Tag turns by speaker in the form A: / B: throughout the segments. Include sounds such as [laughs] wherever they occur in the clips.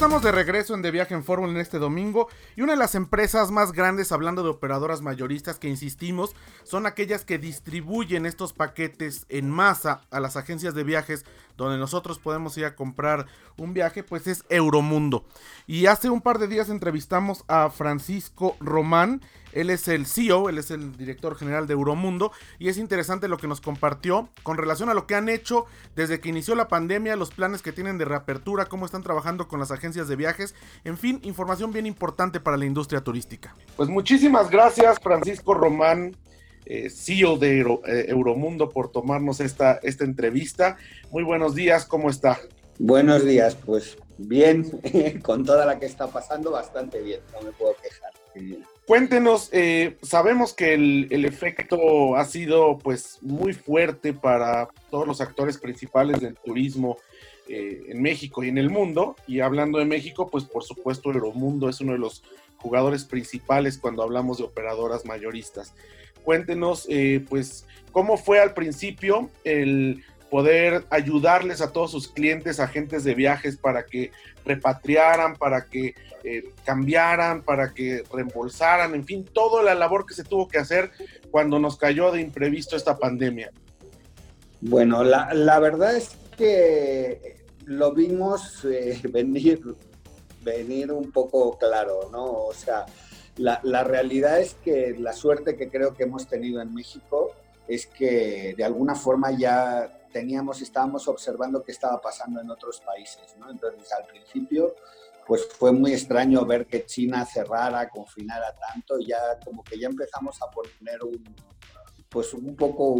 A: Estamos de regreso en De Viaje en Fórmula en este domingo y una de las empresas más grandes, hablando de operadoras mayoristas que insistimos, son aquellas que distribuyen estos paquetes en masa a las agencias de viajes donde nosotros podemos ir a comprar un viaje, pues es Euromundo. Y hace un par de días entrevistamos a Francisco Román, él es el CEO, él es el director general de Euromundo y es interesante lo que nos compartió con relación a lo que han hecho desde que inició la pandemia, los planes que tienen de reapertura, cómo están trabajando con las agencias de viajes, en fin, información bien importante para la industria turística.
B: Pues muchísimas gracias Francisco Román, eh, CEO de eh, Euromundo, por tomarnos esta, esta entrevista. Muy buenos días, ¿cómo está?
C: Buenos días, pues bien, [laughs] con toda la que está pasando, bastante bien, no me puedo quejar.
B: Cuéntenos, eh, sabemos que el, efecto ha sido pues muy fuerte para todos los actores principales del turismo eh, en México y en el mundo. Y hablando de México, pues por supuesto Euromundo es uno de los jugadores principales cuando hablamos de operadoras mayoristas. Cuéntenos, eh, pues, cómo fue al principio el poder ayudarles a todos sus clientes, agentes de viajes, para que repatriaran, para que eh, cambiaran, para que reembolsaran, en fin, toda la labor que se tuvo que hacer cuando nos cayó de imprevisto esta pandemia.
C: Bueno, la, verdad es que lo vimos eh, [laughs] venir, venir un poco claro, ¿no? O sea, la, la realidad es que la suerte que creo que hemos tenido en México es que de alguna forma ya teníamos, estábamos observando qué estaba pasando en otros países, ¿no? Entonces, al principio, pues fue muy extraño ver que China cerrara, confinara tanto, y ya como que ya empezamos a poner un, pues un poco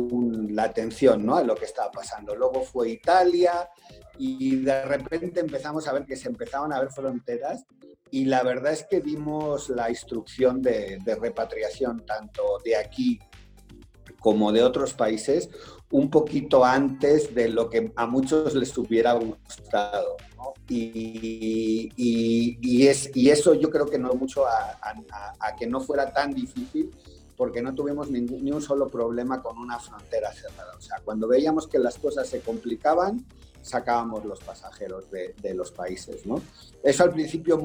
C: la atención ¿no? a lo que estaba pasando. Luego fue Italia y de repente empezamos a ver que se empezaban a ver fronteras y la verdad es que vimos la instrucción de, de repatriación tanto de aquí como de otros países un poquito antes de lo que a muchos les hubiera gustado. Y, y, es, y eso yo creo que no mucho a, a, que no fuera tan difícil porque no tuvimos ningún, ni un solo problema con una frontera cerrada. O sea, cuando veíamos que las cosas se complicaban, sacábamos los pasajeros de, los países. ¿no? Eso al principio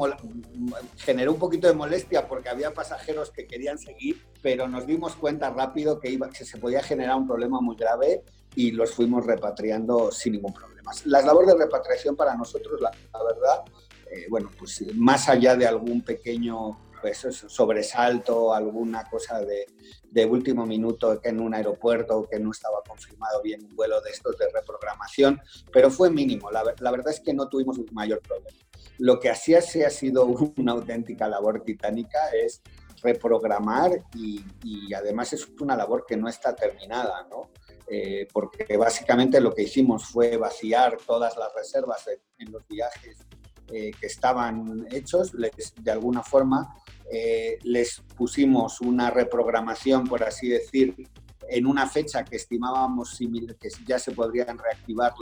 C: generó un poquito de molestia porque había pasajeros que querían seguir, pero nos dimos cuenta rápido que, iba, que se podía generar un problema muy grave y los fuimos repatriando sin ningún problema. La labor de repatriación para nosotros, la, la verdad, eh, bueno, pues más allá de algún pequeño pues, sobresalto, alguna cosa de, de, último minuto que en un aeropuerto que no estaba confirmado bien un vuelo de estos de reprogramación, pero fue mínimo. La, la verdad es que no tuvimos mayor problema. Lo que así ha sido [laughs] una auténtica labor titánica es reprogramar y, y, además es una labor que no está terminada, ¿no? Eh, porque básicamente lo que hicimos fue vaciar todas las reservas en, en los viajes eh, que estaban hechos, les, de alguna forma eh, les pusimos una reprogramación, por así decir, en una fecha que estimábamos que ya se podrían reactivar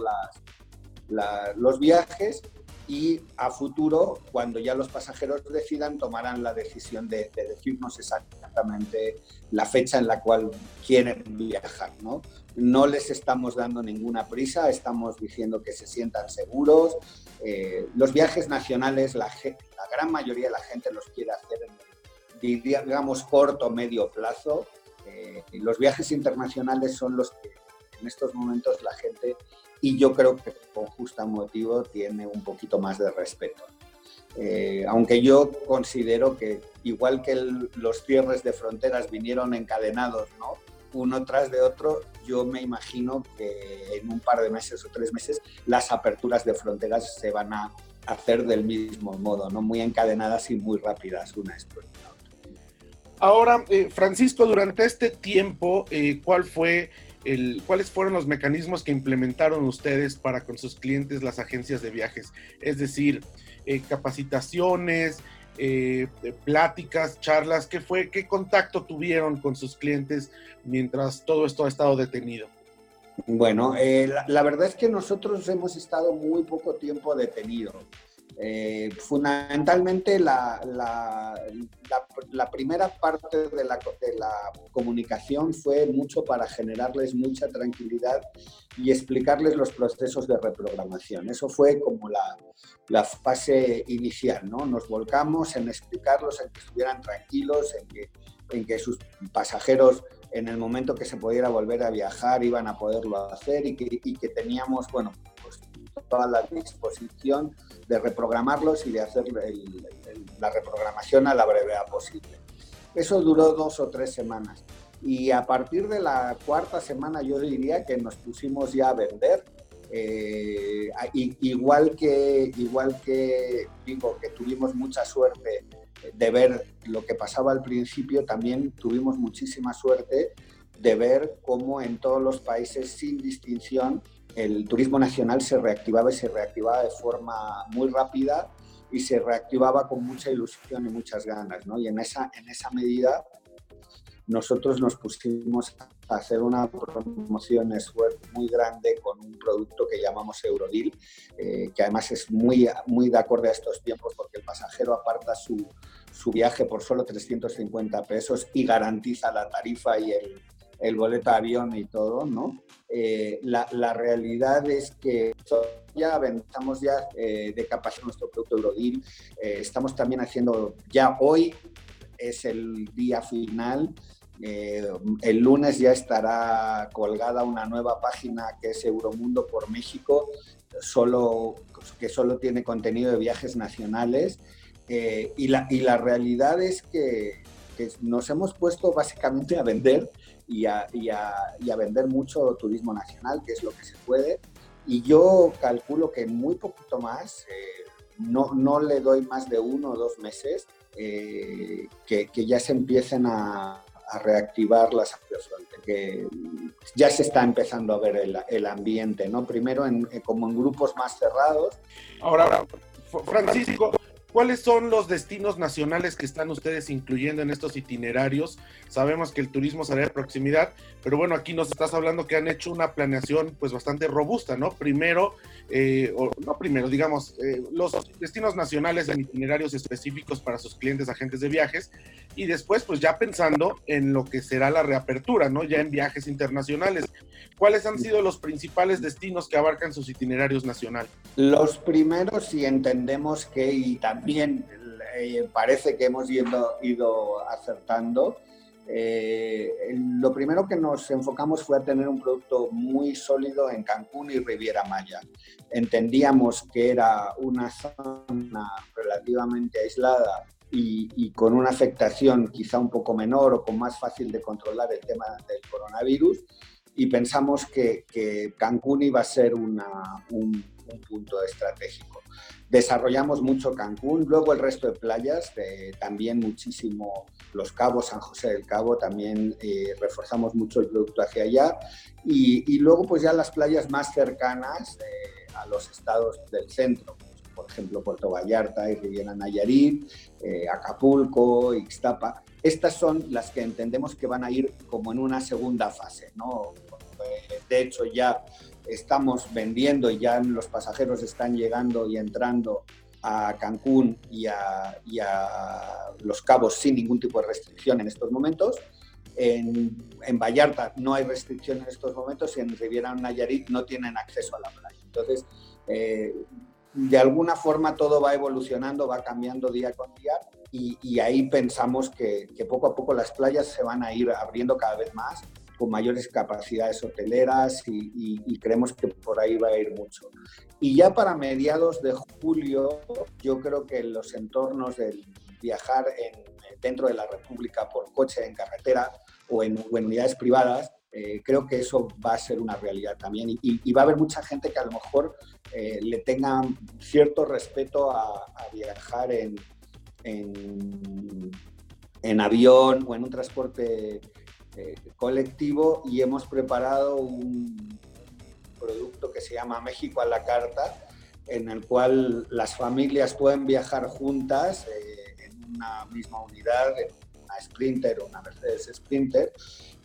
C: los viajes y a futuro, cuando ya los pasajeros decidan, tomarán la decisión de, decirnos exactamente la fecha en la cual quieren viajar. ¿no? no les estamos dando ninguna prisa, estamos diciendo que se sientan seguros. Eh, los viajes nacionales, la, la, gran mayoría de la gente los quiere hacer en, digamos, corto o medio plazo. Eh, los viajes internacionales son los que en estos momentos la gente, y yo creo que con justo motivo, tiene un poquito más de respeto. Eh, aunque yo considero que igual que los cierres de fronteras vinieron encadenados, ¿no? uno tras de otro, yo me imagino que en un par de meses o tres meses las aperturas de fronteras se van a hacer del mismo modo, ¿no? Muy encadenadas y muy rápidas una después de otra.
B: Ahora, eh, Francisco, durante este tiempo, eh, ¿cuál fue ¿cuáles fueron los mecanismos que implementaron ustedes para con sus clientes las agencias de viajes? Es decir, eh, capacitaciones, eh, pláticas, charlas, ¿qué fue, qué contacto tuvieron con sus clientes mientras todo esto ha estado detenido?
C: Bueno, eh, la, verdad es que nosotros hemos estado muy poco tiempo detenidos. Eh, fundamentalmente la, primera parte de la, de la, comunicación fue mucho para generarles mucha tranquilidad y explicarles los procesos de reprogramación. Eso fue como la, fase inicial, ¿no? Nos volcamos en explicarlos, en que estuvieran tranquilos, en que, en que sus pasajeros en el momento que se pudiera volver a viajar iban a poderlo hacer y que, y que teníamos, bueno, pues toda la disposición de reprogramarlos y de hacer la reprogramación a la brevedad posible. Eso duró dos o tres semanas. Y a partir de la cuarta semana yo diría que nos pusimos ya a vender. Eh, igual que igual que digo que tuvimos mucha suerte de ver lo que pasaba al principio, también tuvimos muchísima suerte de ver cómo en todos los países sin distinción el turismo nacional se reactivaba y se reactivaba de forma muy rápida y se reactivaba con mucha ilusión y muchas ganas. ¿no? Y en esa, en esa medida nosotros nos pusimos a hacer una promoción muy grande con un producto que llamamos Eurodeal, eh, que además es muy, muy de acorde a estos tiempos porque el pasajero aparta su, su viaje por solo 350 pesos y garantiza la tarifa y el, el boleto de avión y todo, ¿no? Eh, la, la, realidad es que ya estamos ya eh, de capacidad nuestro producto Eurodeal, eh, estamos también haciendo, ya hoy es el día final, el lunes ya estará colgada una nueva página que es Euromundo por México, solo, que solo tiene contenido de viajes nacionales. y, la, y la realidad es que, que, nos hemos puesto básicamente a vender y a, y a, vender mucho turismo nacional, que es lo que se puede. Y yo calculo que muy poquito más, eh, no, no, le doy más de uno o dos meses, eh, que, que, ya se empiecen a, a reactivar las que ya se está empezando a ver el, el ambiente, ¿no? Primero en, como en grupos más cerrados.
A: Ahora, Francisco, ¿Cuáles son los destinos nacionales que están ustedes incluyendo en estos itinerarios? Sabemos que el turismo será de proximidad, pero bueno, aquí nos estás hablando que han hecho una planeación pues bastante robusta, ¿no? Primero, eh, o no primero, digamos, eh, los destinos nacionales en itinerarios específicos para sus clientes, agentes de viajes, y después pues ya pensando en lo que será la reapertura, ¿no? Ya en viajes internacionales. ¿Cuáles han sido los principales destinos que abarcan sus itinerarios nacionales?
C: Los primeros, si entendemos que, y también eh, parece que hemos ido, ido acertando, eh, lo primero que nos enfocamos fue a tener un producto muy sólido en Cancún y Riviera Maya. Entendíamos que era una zona relativamente aislada y, y, con una afectación quizá un poco menor o con más fácil de controlar el tema del coronavirus y pensamos que, que Cancún iba a ser una, un, un, punto estratégico. Desarrollamos mucho Cancún, luego el resto de playas, también muchísimo Los Cabos, San José del Cabo, también eh, reforzamos mucho el producto hacia allá y, y, luego pues ya las playas más cercanas eh, a los estados del centro, por ejemplo Puerto Vallarta y Riviera Nayarit, eh, Acapulco, Ixtapa, estas son las que entendemos que van a ir como en una segunda fase, ¿no? De hecho, ya estamos vendiendo y ya los pasajeros están llegando y entrando a Cancún y a, Los Cabos sin ningún tipo de restricción en estos momentos. En, Vallarta no hay restricción en estos momentos y en Riviera Nayarit no tienen acceso a la playa. Entonces, eh, de alguna forma todo va evolucionando, va cambiando día con día y, ahí pensamos que, poco a poco las playas se van a ir abriendo cada vez más con mayores capacidades hoteleras y, creemos que por ahí va a ir mucho. Y ya para mediados de julio, yo creo que los entornos del viajar en, dentro de la República por coche, en carretera o en, unidades privadas, eh, creo que eso va a ser una realidad también y, va a haber mucha gente que a lo mejor eh, le tenga cierto respeto a, a viajar en, en, avión o en un transporte eh, colectivo y hemos preparado un producto que se llama México a la carta, en el cual las familias pueden viajar juntas eh, en una misma unidad, en una Sprinter o una Mercedes Sprinter,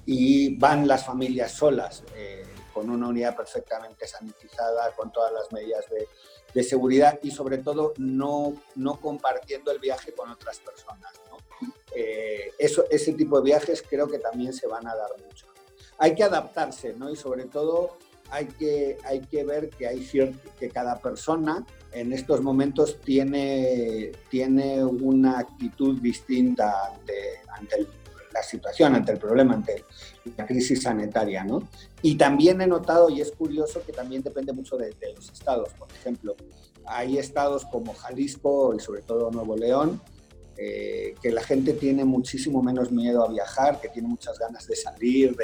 C: y van las familias solas. Eh, con una unidad perfectamente sanitizada, con todas las medidas de, de seguridad y sobre todo no, no compartiendo el viaje con otras personas. Eh, ese tipo de viajes creo que también se van a dar mucho. Hay que adaptarse, ¿no? Y sobre todo hay que, hay que ver que, hay que cada persona en estos momentos tiene, tiene una actitud distinta ante, ante la situación, ante el problema, ante la crisis sanitaria. ¿no? Y también he notado, y es curioso, que también depende mucho de los estados. Por ejemplo, hay estados como Jalisco y sobre todo Nuevo León, eh, que la gente tiene muchísimo menos miedo a viajar, que tiene muchas ganas de salir,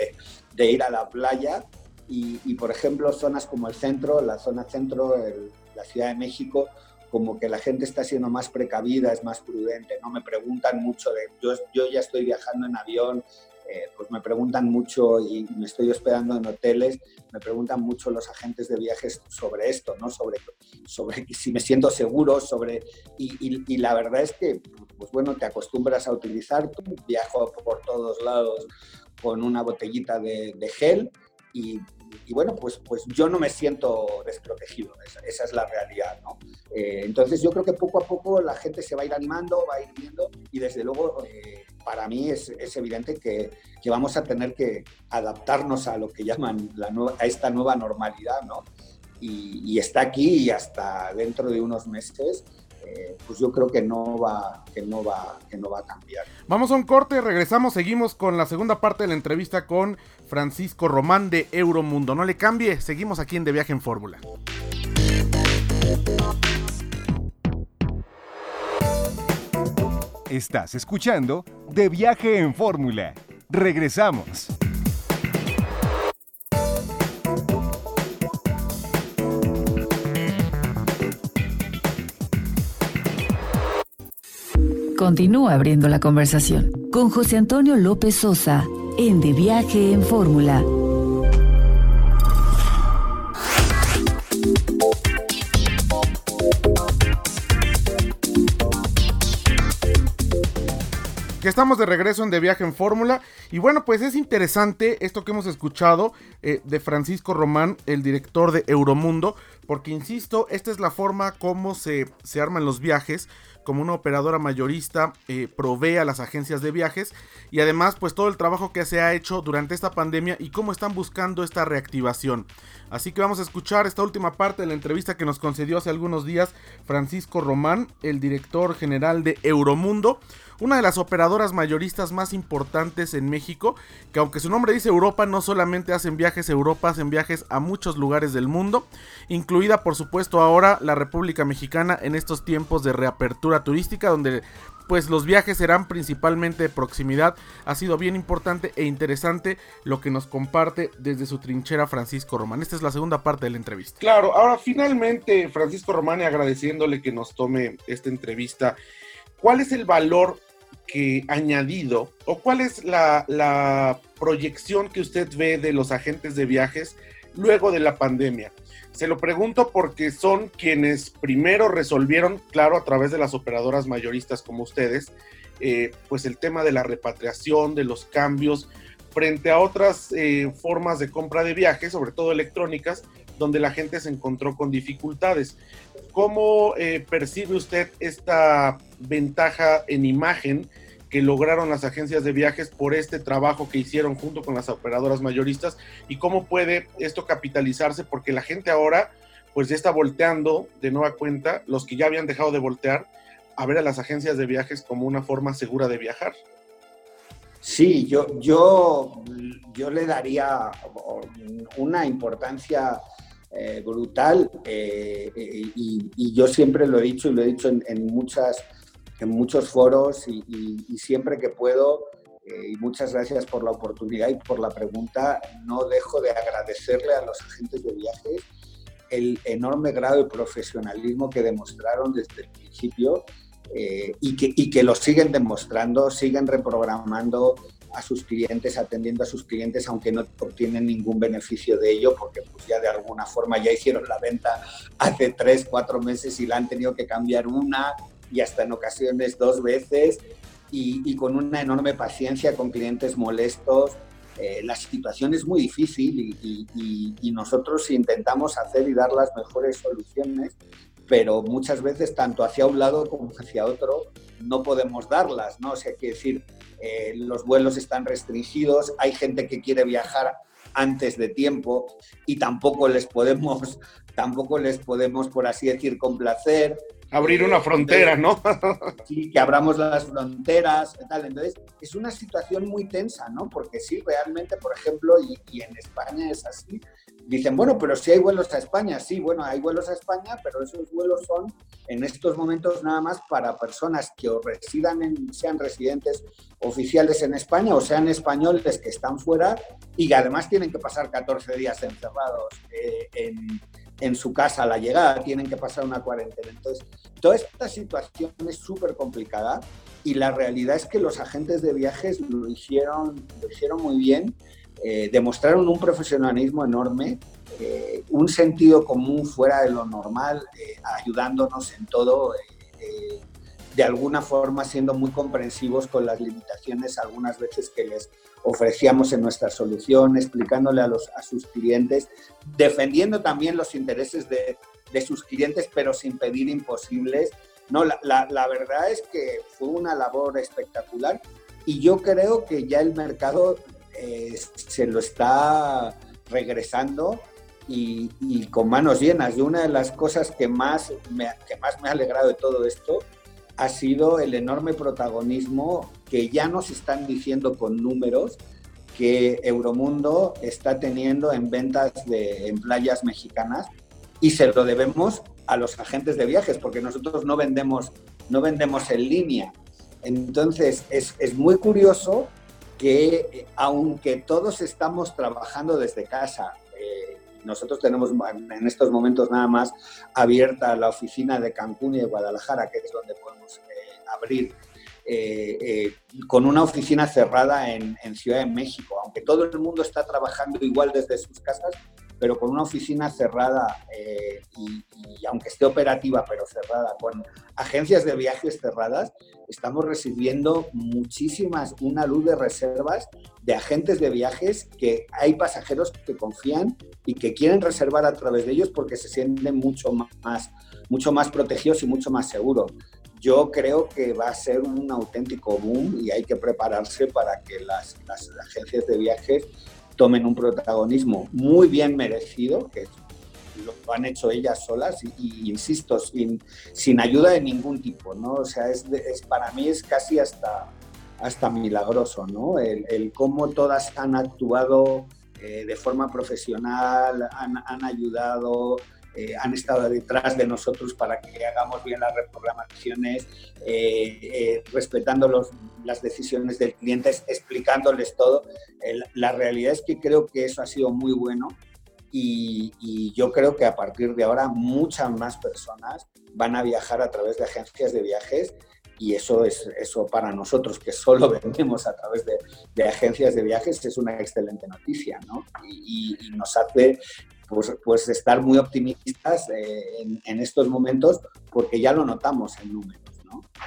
C: de, ir a la playa. Y, y, por ejemplo, zonas como el centro, la zona centro, el, la Ciudad de México, como que la gente está siendo más precavida, es más prudente, no me preguntan mucho de, yo, yo ya estoy viajando en avión, eh, pues me preguntan mucho y me estoy hospedando en hoteles, me preguntan mucho los agentes de viajes sobre esto, ¿no? Sobre, sobre si me siento seguro, sobre... Y, la verdad es que, pues bueno, te acostumbras a utilizar, viajo por todos lados con una botellita de, gel y y bueno, pues, pues yo no me siento desprotegido, esa, es la realidad, ¿no? Eh, entonces yo creo que poco a poco la gente se va a ir animando, va a ir viendo y desde luego eh, para mí es, es evidente que, que, vamos a tener que adaptarnos a lo que llaman a esta nueva normalidad, ¿no? Y, y está aquí y hasta dentro de unos meses eh, pues yo creo que no va que no va que no va a cambiar.
A: Vamos a un corte, regresamos, seguimos con la segunda parte de la entrevista con Francisco Román de Euromundo. No le cambie, seguimos aquí en De Viaje en Fórmula.
D: Estás escuchando De Viaje en Fórmula. Regresamos.
E: Continúa abriendo la conversación con José Antonio López Sosa en De Viaje en Fórmula.
A: Que estamos de regreso en De Viaje en Fórmula. Y bueno, pues es interesante esto que hemos escuchado eh, de Francisco Román, el director de Euromundo, porque insisto, esta es la forma como se, se arman los viajes como una operadora mayorista eh, provee a las agencias de viajes y además pues todo el trabajo que se ha hecho durante esta pandemia y cómo están buscando esta reactivación. Así que vamos a escuchar esta última parte de la entrevista que nos concedió hace algunos días Francisco Román, el director general de Euromundo, una de las operadoras mayoristas más importantes en México, que aunque su nombre dice Europa, no solamente hacen viajes a Europa, hacen viajes a muchos lugares del mundo, incluida por supuesto ahora la República Mexicana en estos tiempos de reapertura turística, donde pues los viajes serán principalmente de proximidad. Ha sido bien importante e interesante lo que nos comparte desde su trinchera Francisco Román. Esta es la segunda parte de la entrevista.
B: Claro, ahora finalmente Francisco Román agradeciéndole que nos tome esta entrevista. ¿Cuál es el valor que añadido o cuál es la, proyección que usted ve de los agentes de viajes luego de la pandemia? Se lo pregunto porque son quienes primero resolvieron, claro, a través de las operadoras mayoristas como ustedes, eh, pues el tema de la repatriación, de los cambios, frente a otras eh, formas de compra de viajes, sobre todo electrónicas, donde la gente se encontró con dificultades. ¿Cómo eh, percibe usted esta ventaja en imagen que lograron las agencias de viajes por este trabajo que hicieron junto con las operadoras mayoristas y cómo puede esto capitalizarse porque la gente ahora pues ya está volteando de nueva cuenta, los que ya habían dejado de voltear, a ver a las agencias de viajes como una forma segura de viajar.
C: Sí, yo, yo, yo le daría una importancia eh, brutal eh, y, y, yo siempre lo he dicho y lo he dicho en, muchas en muchos foros y, siempre que puedo, eh, y muchas gracias por la oportunidad y por la pregunta, no dejo de agradecerle a los agentes de viajes el enorme grado de profesionalismo que demostraron desde el principio eh, y, que, y que lo siguen demostrando, siguen reprogramando a sus clientes, atendiendo a sus clientes, aunque no obtienen ningún beneficio de ello, porque pues ya de alguna forma ya hicieron la venta hace tres, cuatro meses y la han tenido que cambiar una y hasta en ocasiones dos veces. Y, y, con una enorme paciencia con clientes molestos eh, la situación es muy difícil y, nosotros intentamos hacer y dar las mejores soluciones, pero muchas veces tanto hacia un lado como hacia otro no podemos darlas, ¿no? O sea, que decir, eh, los vuelos están restringidos, hay gente que quiere viajar antes de tiempo y tampoco les podemos, [laughs] tampoco les podemos, por así decir, complacer.
A: Abrir una frontera, ¿no? [laughs]
C: sí, que abramos las fronteras, tal. Entonces, es una situación muy tensa, ¿no? Porque sí, realmente, por ejemplo, y, y en España es así, dicen, bueno, pero si hay vuelos a España, sí, bueno, hay vuelos a España, pero esos vuelos son en estos momentos nada más para personas que o residan en, sean residentes oficiales en España o sean españoles que están fuera y que además tienen que pasar 14 días encerrados eh, en, en su casa a la llegada, tienen que pasar una cuarentena. Entonces, toda esta situación es súper complicada y la realidad es que los agentes de viajes lo hicieron, lo hicieron muy bien eh, demostraron un profesionalismo enorme, eh, un sentido común fuera de lo normal, eh, ayudándonos en todo, de alguna forma siendo muy comprensivos con las limitaciones algunas veces que les ofrecíamos en nuestra solución, explicándole a, los, a sus clientes, defendiendo también los intereses de, de sus clientes, pero sin pedir imposibles. No, la, la, la verdad es que fue una labor espectacular y yo creo que ya el mercado eh, se lo está regresando y, con manos llenas. Y una de las cosas que más, me, que más me ha alegrado de todo esto ha sido el enorme protagonismo que ya nos están diciendo con números que Euromundo está teniendo en ventas en playas mexicanas y se lo debemos a los agentes de viajes porque nosotros no vendemos, no vendemos en línea. Entonces es, es muy curioso que eh, aunque todos estamos trabajando desde casa, nosotros tenemos en estos momentos nada más abierta la oficina de Cancún y de Guadalajara, que es donde podemos eh, abrir, con una oficina cerrada en Ciudad de México. Aunque todo el mundo está trabajando igual desde sus casas, pero con una oficina cerrada eh, y, aunque esté operativa, pero cerrada, con agencias de viajes cerradas, estamos recibiendo muchísimas, una luz de reservas de agentes de viajes que hay pasajeros que confían y que quieren reservar a través de ellos porque se sienten mucho más, mucho más protegidos y mucho más seguros. Yo creo que va a ser un auténtico boom y hay que prepararse para que las, las agencias de viajes tomen un protagonismo muy bien merecido, que lo han hecho ellas solas y, insisto, sin, sin, ayuda de ningún tipo, ¿no? O sea, es, es para mí es casi hasta, hasta milagroso, ¿no? El, cómo todas han actuado eh, de forma profesional, han, han ayudado, eh, han estado detrás de nosotros para que hagamos bien las reprogramaciones, eh, eh, respetando los, las decisiones del cliente, explicándoles todo. la realidad es que creo que eso ha sido muy bueno y, y, yo creo que a partir de ahora muchas más personas van a viajar a través de agencias de viajes y eso es eso para nosotros que solo [laughs] vendemos a través de, de agencias de viajes es una excelente noticia ¿no? y, y, nos hace pues, pues estar muy optimistas eh, en, en, estos momentos porque ya lo notamos en números.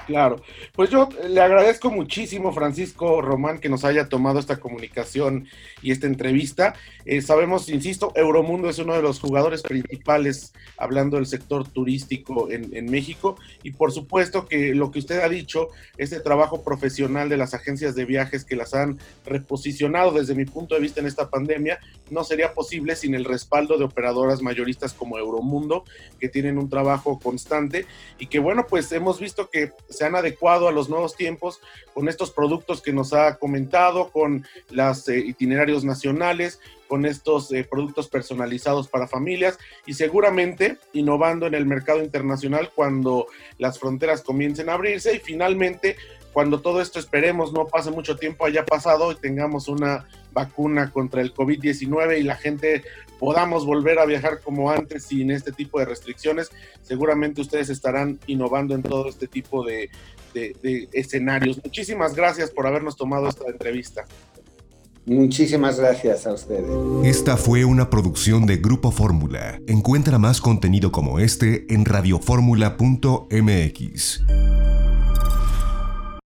A: Claro, pues yo le agradezco muchísimo, Francisco Román, que nos haya tomado esta comunicación y esta entrevista. Eh, sabemos, insisto, Euromundo es uno de los jugadores principales hablando del sector turístico en, en, México. Y por supuesto que lo que usted ha dicho, este trabajo profesional de las agencias de viajes que las han reposicionado desde mi punto de vista en esta pandemia, no sería posible sin el respaldo de operadoras mayoristas como Euromundo, que tienen un trabajo constante. Y que bueno, pues hemos visto que se han adecuado a los nuevos tiempos con estos productos que nos ha comentado, con los eh, itinerarios nacionales, con estos eh, productos personalizados para familias y seguramente innovando en el mercado internacional cuando las fronteras comiencen a abrirse y finalmente cuando todo esto esperemos no pase mucho tiempo haya pasado y tengamos una vacuna contra el COVID-19 y la gente podamos volver a viajar como antes sin este tipo de restricciones, seguramente ustedes estarán innovando en todo este tipo de, de, de escenarios. Muchísimas gracias por habernos tomado esta entrevista.
C: Muchísimas gracias a ustedes.
D: Esta fue una producción de Grupo Fórmula. Encuentra más contenido como este en radioformula.mx.